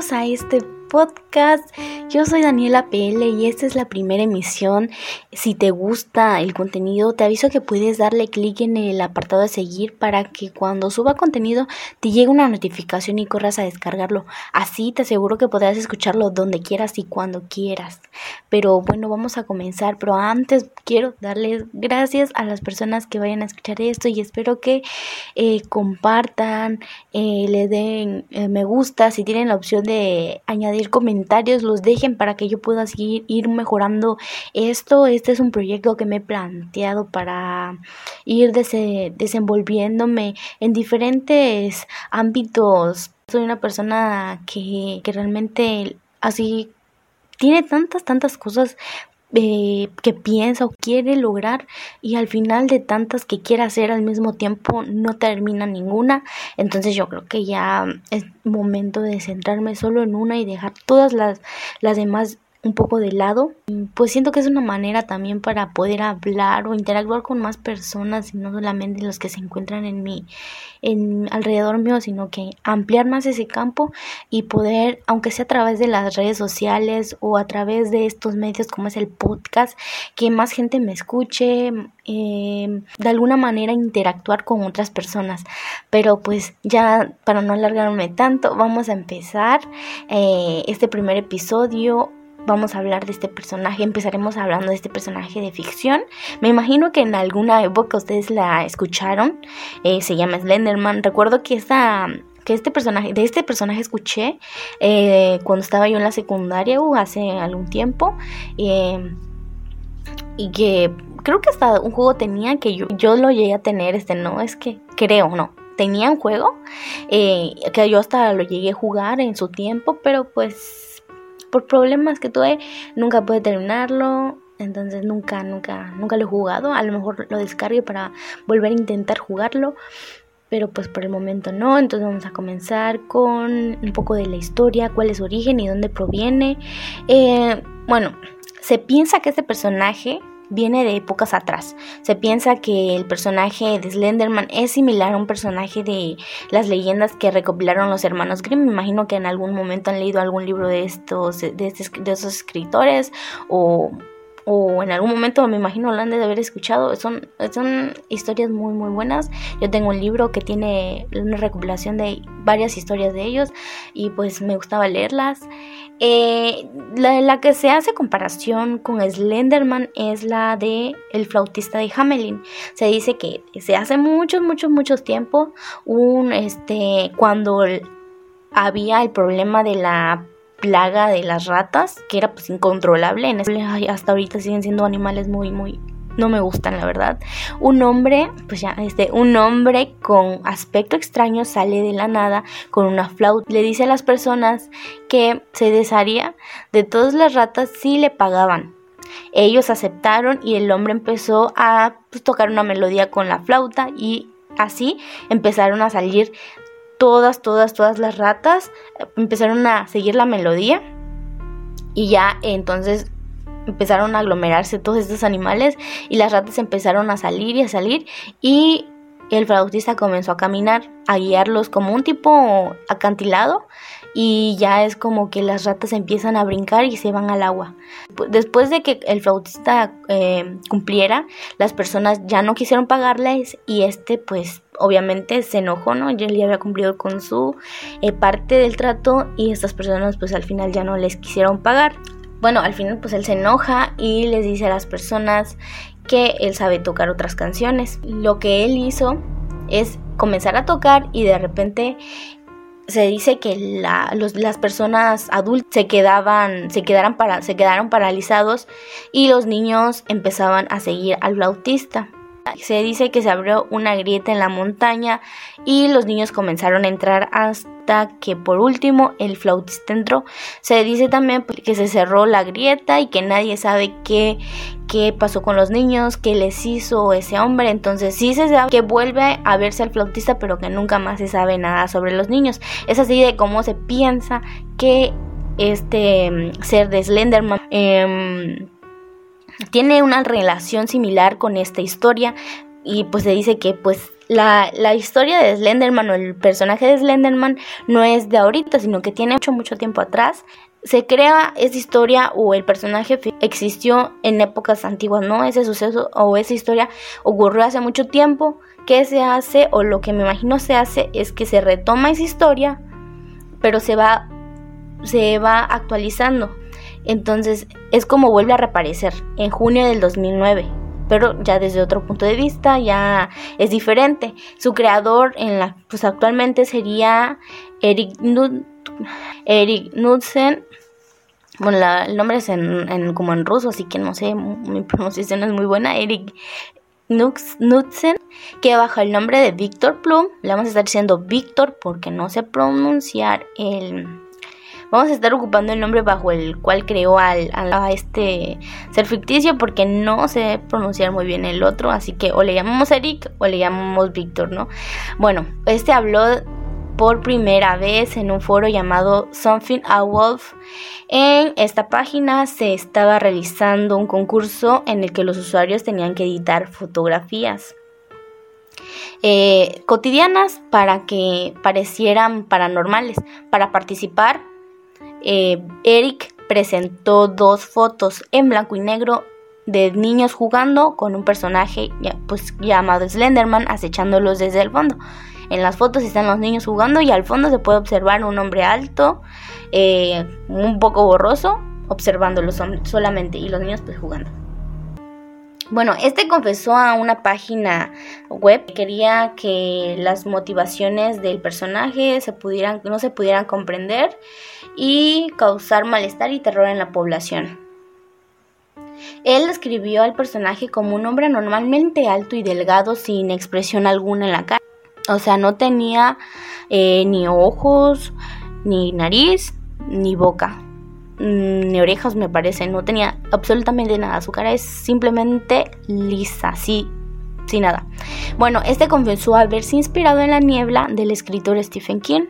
bienvenidos a este podcast. Yo soy Daniela PL y esta es la primera emisión. Si te gusta el contenido, te aviso que puedes darle clic en el apartado de seguir para que cuando suba contenido te llegue una notificación y corras a descargarlo. Así te aseguro que podrás escucharlo donde quieras y cuando quieras. Pero bueno, vamos a comenzar. Pero antes quiero darles gracias a las personas que vayan a escuchar esto y espero que eh, compartan, eh, le den eh, me gusta si tienen la opción de añadir comentarios, los dejen para que yo pueda seguir ir mejorando esto. Este es un proyecto que me he planteado para ir desenvolviéndome en diferentes ámbitos. Soy una persona que, que realmente así tiene tantas, tantas cosas eh, que piensa o quiere lograr y al final de tantas que quiere hacer al mismo tiempo no termina ninguna. Entonces yo creo que ya es momento de centrarme solo en una y dejar todas las, las demás un poco de lado, pues siento que es una manera también para poder hablar o interactuar con más personas y no solamente los que se encuentran en mi en alrededor mío, sino que ampliar más ese campo y poder, aunque sea a través de las redes sociales o a través de estos medios como es el podcast, que más gente me escuche, eh, de alguna manera interactuar con otras personas. Pero pues ya para no alargarme tanto, vamos a empezar eh, este primer episodio vamos a hablar de este personaje, empezaremos hablando de este personaje de ficción. Me imagino que en alguna época ustedes la escucharon, eh, se llama Slenderman. Recuerdo que esta que este personaje, de este personaje escuché eh, cuando estaba yo en la secundaria, uh, hace algún tiempo, eh, y que creo que hasta un juego tenía que yo, yo lo llegué a tener, este no, es que creo, no, tenía un juego que yo hasta lo llegué a jugar en su tiempo, pero pues por problemas que tuve, nunca pude terminarlo. Entonces nunca, nunca, nunca lo he jugado. A lo mejor lo descargue para volver a intentar jugarlo. Pero pues por el momento no. Entonces vamos a comenzar con un poco de la historia, cuál es su origen y dónde proviene. Eh, bueno, se piensa que este personaje viene de épocas atrás. Se piensa que el personaje de Slenderman es similar a un personaje de las leyendas que recopilaron los hermanos Grimm. Me imagino que en algún momento han leído algún libro de estos, de, de esos escritores o o en algún momento me imagino lo han de haber escuchado. Son, son historias muy muy buenas. Yo tengo un libro que tiene una recopilación de varias historias de ellos y pues me gustaba leerlas. Eh, la, la, que se hace comparación con Slenderman es la de El flautista de Hamelin. Se dice que se hace muchos, muchos, muchos tiempo, un, este, cuando había el problema de la plaga de las ratas, que era pues incontrolable. En hasta ahorita siguen siendo animales muy, muy, no me gustan la verdad. Un hombre, pues ya, este, un hombre con aspecto extraño sale de la nada con una flauta. Le dice a las personas que se desharía de todas las ratas si le pagaban. Ellos aceptaron y el hombre empezó a pues, tocar una melodía con la flauta y así empezaron a salir todas, todas, todas las ratas empezaron a seguir la melodía y ya entonces empezaron a aglomerarse todos estos animales y las ratas empezaron a salir y a salir y el flautista comenzó a caminar, a guiarlos como un tipo acantilado y ya es como que las ratas empiezan a brincar y se van al agua. Después de que el flautista eh, cumpliera, las personas ya no quisieron pagarles y este pues obviamente se enojó, ¿no? Ya había cumplido con su eh, parte del trato y estas personas pues al final ya no les quisieron pagar. Bueno, al final pues él se enoja y les dice a las personas que él sabe tocar otras canciones. Lo que él hizo es comenzar a tocar y de repente se dice que las personas adultas se quedaban, se, quedaran para, se quedaron paralizados y los niños empezaban a seguir al flautista. Se dice que se abrió una grieta en la montaña y los niños comenzaron a entrar hasta que por último el flautista entró. Se dice también que se cerró la grieta y que nadie sabe qué, qué pasó con los niños, qué les hizo ese hombre. Entonces sí se sabe que vuelve a verse al flautista pero que nunca más se sabe nada sobre los niños. Es así de cómo se piensa que este mm, ser de Slenderman... Em, tiene una relación similar con esta historia y pues se dice que pues la, la, historia de Slenderman o el personaje de Slenderman no es de ahorita, sino que tiene mucho, mucho tiempo atrás. Se crea esa historia o el personaje existió en épocas antiguas, ¿no? Ese suceso o esa historia ocurrió hace mucho tiempo. ¿Qué se hace o lo que me imagino se hace es que se retoma esa historia, pero se va, se va actualizando. Entonces es como vuelve a reaparecer en junio del 2009 pero ya desde otro punto de vista ya es diferente. Su creador en la pues actualmente sería Eric Eric Knudsen. Bueno, el nombre es en, como en ruso, así que no sé, mi pronunciación es muy buena. Eric Knudsen, que bajo el nombre de Victor Plum, le vamos a estar diciendo Victor porque no sé pronunciar el Vamos a estar ocupando el nombre bajo el cual creó al, a este ser ficticio porque no sé pronunciar muy bien el otro, así que o le llamamos Eric o le llamamos Víctor, ¿no? Bueno, este habló por primera vez en un foro llamado Something a Wolf. En esta página se estaba realizando un concurso en el que los usuarios tenían que editar fotografías. Eh, cotidianas para que parecieran paranormales. Para participar eh, Eric presentó dos fotos en blanco y negro de niños jugando con un personaje pues, llamado Slenderman acechándolos desde el fondo. En las fotos están los niños jugando y al fondo se puede observar un hombre alto, eh, un poco borroso, observándolos solamente y los niños pues jugando. Bueno, este confesó a una página web que quería que las motivaciones del personaje se pudieran, no se pudieran comprender y causar malestar y terror en la población. Él describió al personaje como un hombre normalmente alto y delgado sin expresión alguna en la cara. O sea, no tenía eh, ni ojos, ni nariz, ni boca. Mm, ni orejas me parece, no tenía absolutamente nada, su cara es simplemente lisa, sí, sin nada. Bueno, este confesó haberse inspirado en la niebla del escritor Stephen King.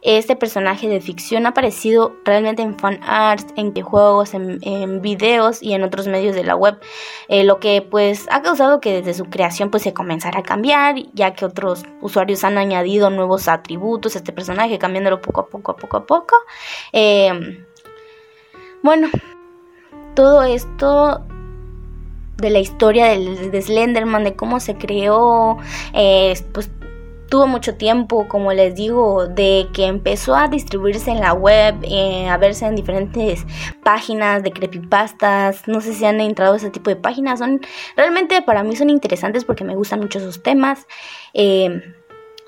Este personaje de ficción ha aparecido realmente en fan art, en juegos, en, en videos y en otros medios de la web, eh, lo que pues ha causado que desde su creación pues se comenzara a cambiar, ya que otros usuarios han añadido nuevos atributos a este personaje, cambiándolo poco a poco, a poco a poco. Eh, bueno, todo esto de la historia de Slenderman, de cómo se creó, eh, pues tuvo mucho tiempo, como les digo, de que empezó a distribuirse en la web, eh, a verse en diferentes páginas de creepypastas. No sé si han entrado a ese tipo de páginas. Son realmente para mí son interesantes porque me gustan mucho esos temas. Eh,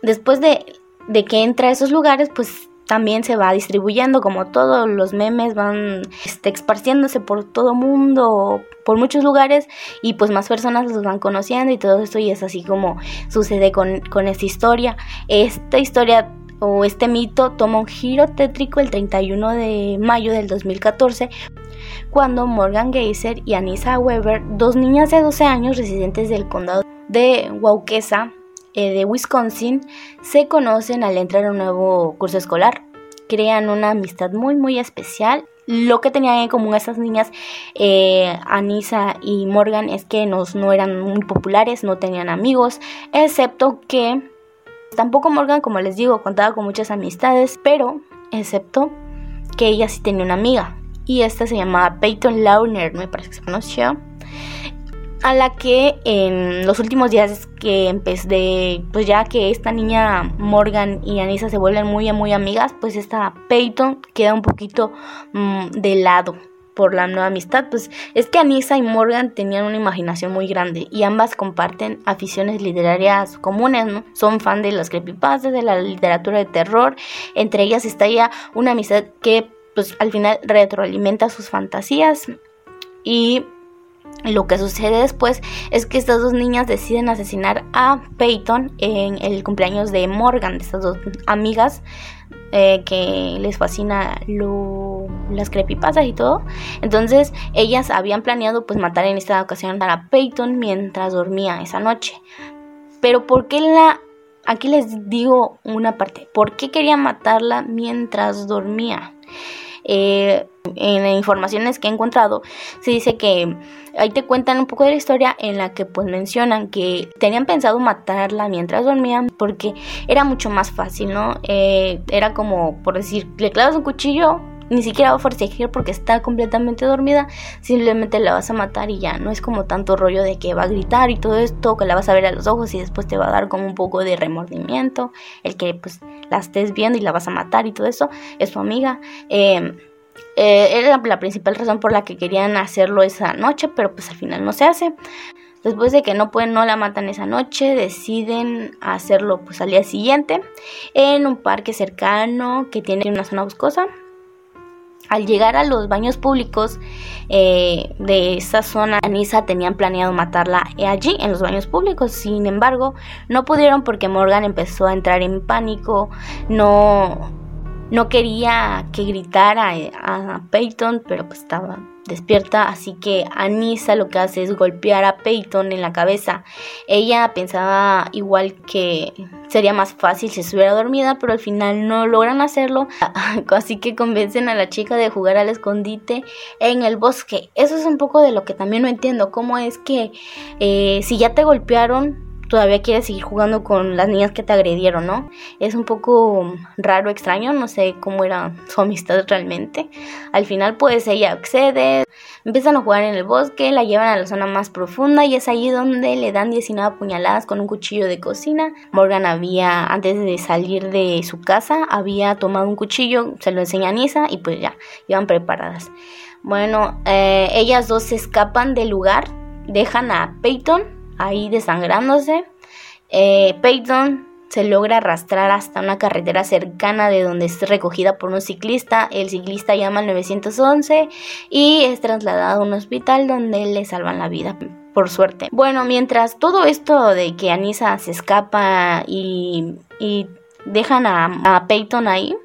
después de, de que entra a esos lugares, pues también se va distribuyendo como todos los memes van este, esparciéndose por todo mundo, por muchos lugares y pues más personas los van conociendo y todo esto y es así como sucede con, con esta historia. Esta historia o este mito toma un giro tétrico el 31 de mayo del 2014 cuando Morgan Geyser y Anissa Weber, dos niñas de 12 años residentes del condado de Waukesa, eh, de Wisconsin se conocen al entrar a un nuevo curso escolar. Crean una amistad muy muy especial. Lo que tenían en común esas niñas, eh, Anissa y Morgan, es que nos, no eran muy populares, no tenían amigos, excepto que tampoco Morgan, como les digo, contaba con muchas amistades, pero excepto que ella sí tenía una amiga. Y esta se llamaba Peyton Launer, me parece que se conoció a la que en los últimos días que empecé, pues ya que esta niña Morgan y Anissa se vuelven muy muy amigas, pues esta Peyton queda un poquito mm, de lado por la nueva amistad, pues es que Anissa y Morgan tenían una imaginación muy grande y ambas comparten aficiones literarias comunes, ¿no? Son fan de las creepypastas, de la literatura de terror, entre ellas está ya una amistad que pues al final retroalimenta sus fantasías y lo que sucede después es que estas dos niñas deciden asesinar a Peyton en el cumpleaños de Morgan, de estas dos amigas eh, que les fascina lo, las creepypastas y todo. Entonces ellas habían planeado pues matar en esta ocasión a Peyton mientras dormía esa noche. Pero ¿por qué la... Aquí les digo una parte. ¿Por qué quería matarla mientras dormía? Eh, en informaciones que he encontrado se dice que ahí te cuentan un poco de la historia en la que pues mencionan que tenían pensado matarla mientras dormían porque era mucho más fácil, ¿no? Eh, era como por decir, le clavas un cuchillo, ni siquiera va a forcejear porque está completamente dormida, simplemente la vas a matar y ya, no es como tanto rollo de que va a gritar y todo esto, que la vas a ver a los ojos y después te va a dar como un poco de remordimiento, el que pues la estés viendo y la vas a matar y todo eso, es tu amiga. Eh, eh, era la principal razón por la que querían hacerlo esa noche, pero pues al final no se hace. Después de que no pueden, no la matan esa noche, deciden hacerlo pues al día siguiente en un parque cercano que tiene una zona boscosa. Al llegar a los baños públicos eh, de esa zona, Anissa tenían planeado matarla allí, en los baños públicos. Sin embargo, no pudieron porque Morgan empezó a entrar en pánico. No, no quería que gritara a Peyton, pero pues estaba despierta, así que Anissa lo que hace es golpear a Peyton en la cabeza. Ella pensaba igual que sería más fácil si estuviera dormida, pero al final no logran hacerlo, así que convencen a la chica de jugar al escondite en el bosque. Eso es un poco de lo que también no entiendo, cómo es que eh, si ya te golpearon, todavía quieres seguir jugando con las niñas que te agredieron, ¿no? Es un poco raro, extraño, no sé cómo era su amistad realmente. Al final pues ella accede, empiezan a jugar en el bosque, la llevan a la zona más profunda y es allí donde le dan 19 puñaladas con un cuchillo de cocina. Morgan había, antes de salir de su casa, había tomado un cuchillo, se lo enseña a Nisa y pues ya, iban preparadas. Bueno, eh, ellas dos se escapan del lugar, dejan a Peyton ahí desangrándose. Eh, Peyton se logra arrastrar hasta una carretera cercana de donde es recogida por un ciclista. El ciclista llama al 911 y es trasladado a un hospital donde le salvan la vida, por suerte. Bueno, mientras todo esto de que Anisa se escapa y, dejan a, a Peyton ahí,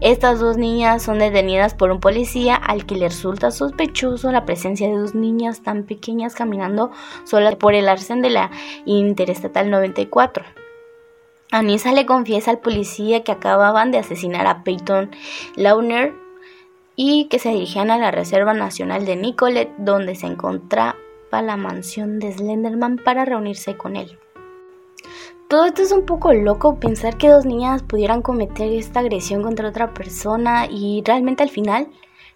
estas dos niñas son detenidas por un policía al que le resulta sospechoso la presencia de dos niñas tan pequeñas caminando solas por el arcén de la Interestatal 94. Anissa le confiesa al policía que acababan de asesinar a Peyton Launer y que se dirigían a la Reserva Nacional de Nicolet, donde se encontraba la mansión de Slenderman para reunirse con él. Todo esto es un poco loco pensar que dos niñas pudieran cometer esta agresión contra otra persona y realmente al final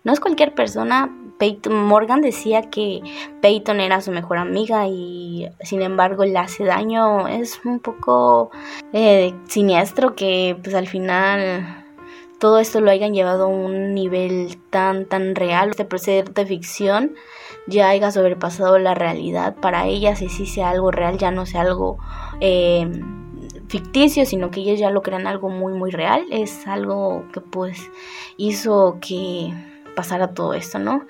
no es cualquier persona. Peyton Morgan decía que Peyton era su mejor amiga y sin embargo le hace daño. Es un poco eh, siniestro que pues al final todo esto lo hayan llevado a un nivel tan tan real. Este proceder de ficción ya haya sobrepasado la realidad para ellas y si sea algo real ya no sea algo eh, ficticio, sino que ellos ya lo crean algo muy, muy real. Es algo que pues hizo que pasara todo esto, ¿no?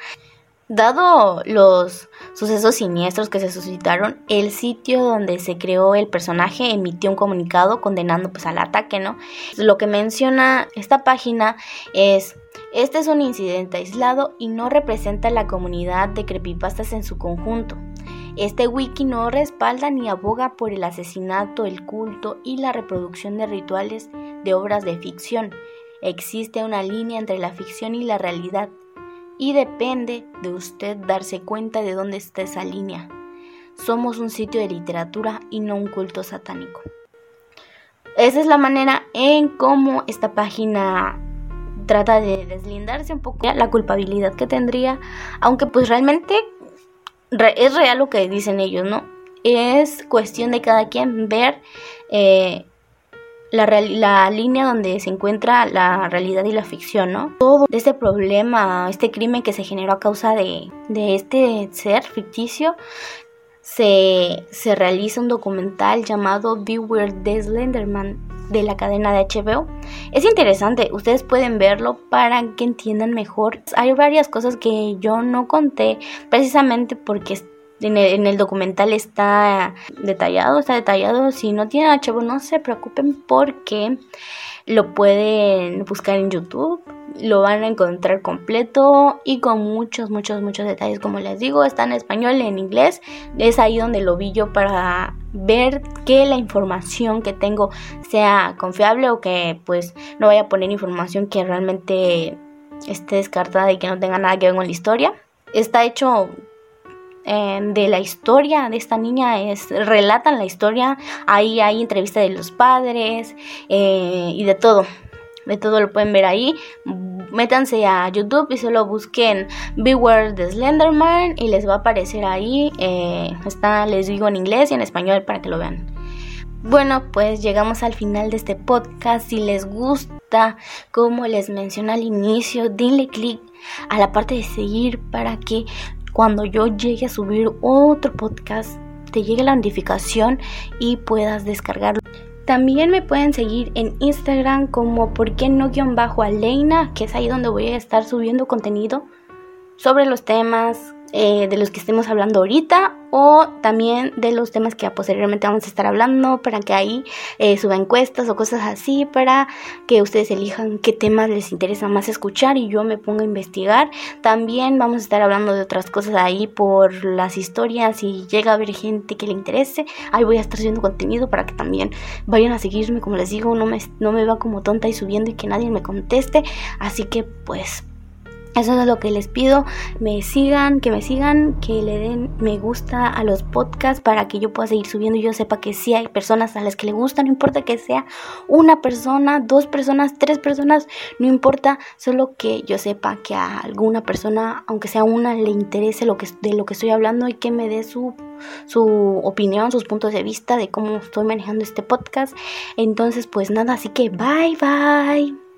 Dado los sucesos siniestros que se suscitaron, el sitio donde se creó el personaje emitió un comunicado condenando pues al ataque, ¿no? Lo que menciona esta página es este es un incidente aislado y no representa la comunidad de creepypastas en su conjunto. Este wiki no respalda ni aboga por el asesinato, el culto y la reproducción de rituales de obras de ficción. Existe una línea entre la ficción y la realidad y depende de usted darse cuenta de dónde está esa línea. Somos un sitio de literatura y no un culto satánico. Esa es la manera en cómo esta página trata de deslindarse un poco la culpabilidad que tendría, aunque pues realmente es real lo que dicen ellos, ¿no? Es cuestión de cada quien ver eh, la, la, línea donde se encuentra la realidad y la ficción, ¿no? Todo este problema, este crimen que se generó a causa de, de este ser ficticio, se, se, realiza un documental llamado Beware the Slenderman de la cadena de HBO. Es interesante, ustedes pueden verlo para que entiendan mejor. Hay varias cosas que yo no conté precisamente porque en el, documental está detallado, está detallado. Si no tienen HBO, no se preocupen porque lo pueden buscar en YouTube. Lo van a encontrar completo y con muchos, muchos, muchos detalles. Como les digo, está en español y en inglés. Es ahí donde lo vi yo para ver que la información que tengo sea confiable o que pues no vaya a poner información que realmente esté descartada y que no tenga nada que ver con la historia. Está hecho de la historia de esta niña, es, relatan la historia, ahí hay entrevista de los padres eh, y de todo. De todo lo pueden ver ahí. Métanse a YouTube y solo busquen Beware the Slenderman y les va a aparecer ahí. Eh, está, les digo en inglés y en español para que lo vean. Bueno, pues llegamos al final de este podcast. Si les gusta, como les mencioné al inicio, denle click a la parte de seguir para que cuando yo llegue a subir otro podcast te llegue la notificación y puedas descargarlo. También me pueden seguir en Instagram como por qué no guion bajo Aleina, que es ahí donde voy a estar subiendo contenido sobre los temas eh, de los que estemos hablando ahorita o también de los temas que posteriormente vamos a estar hablando para que ahí eh, suba encuestas o cosas así para que ustedes elijan qué temas les interesa más escuchar y yo me pongo a investigar. También vamos a estar hablando de otras cosas ahí por las historias y llega a haber gente que le interese. Ahí voy a estar subiendo contenido para que también vayan a seguirme, como les digo, no me, no me va como tonta y subiendo y que nadie me conteste. Así que pues eso es lo que les pido, me sigan, que me sigan, que le den me gusta a los podcasts para que yo pueda seguir subiendo y yo sepa que sí hay personas a las que le gusta, no importa que sea una persona, dos personas, tres personas, no importa, solo que yo sepa que a alguna persona, aunque sea una, le interese lo que, de lo que estoy hablando y que me dé su, su opinión, sus puntos de vista de cómo estoy manejando este podcast. Entonces, pues nada, así que bye bye.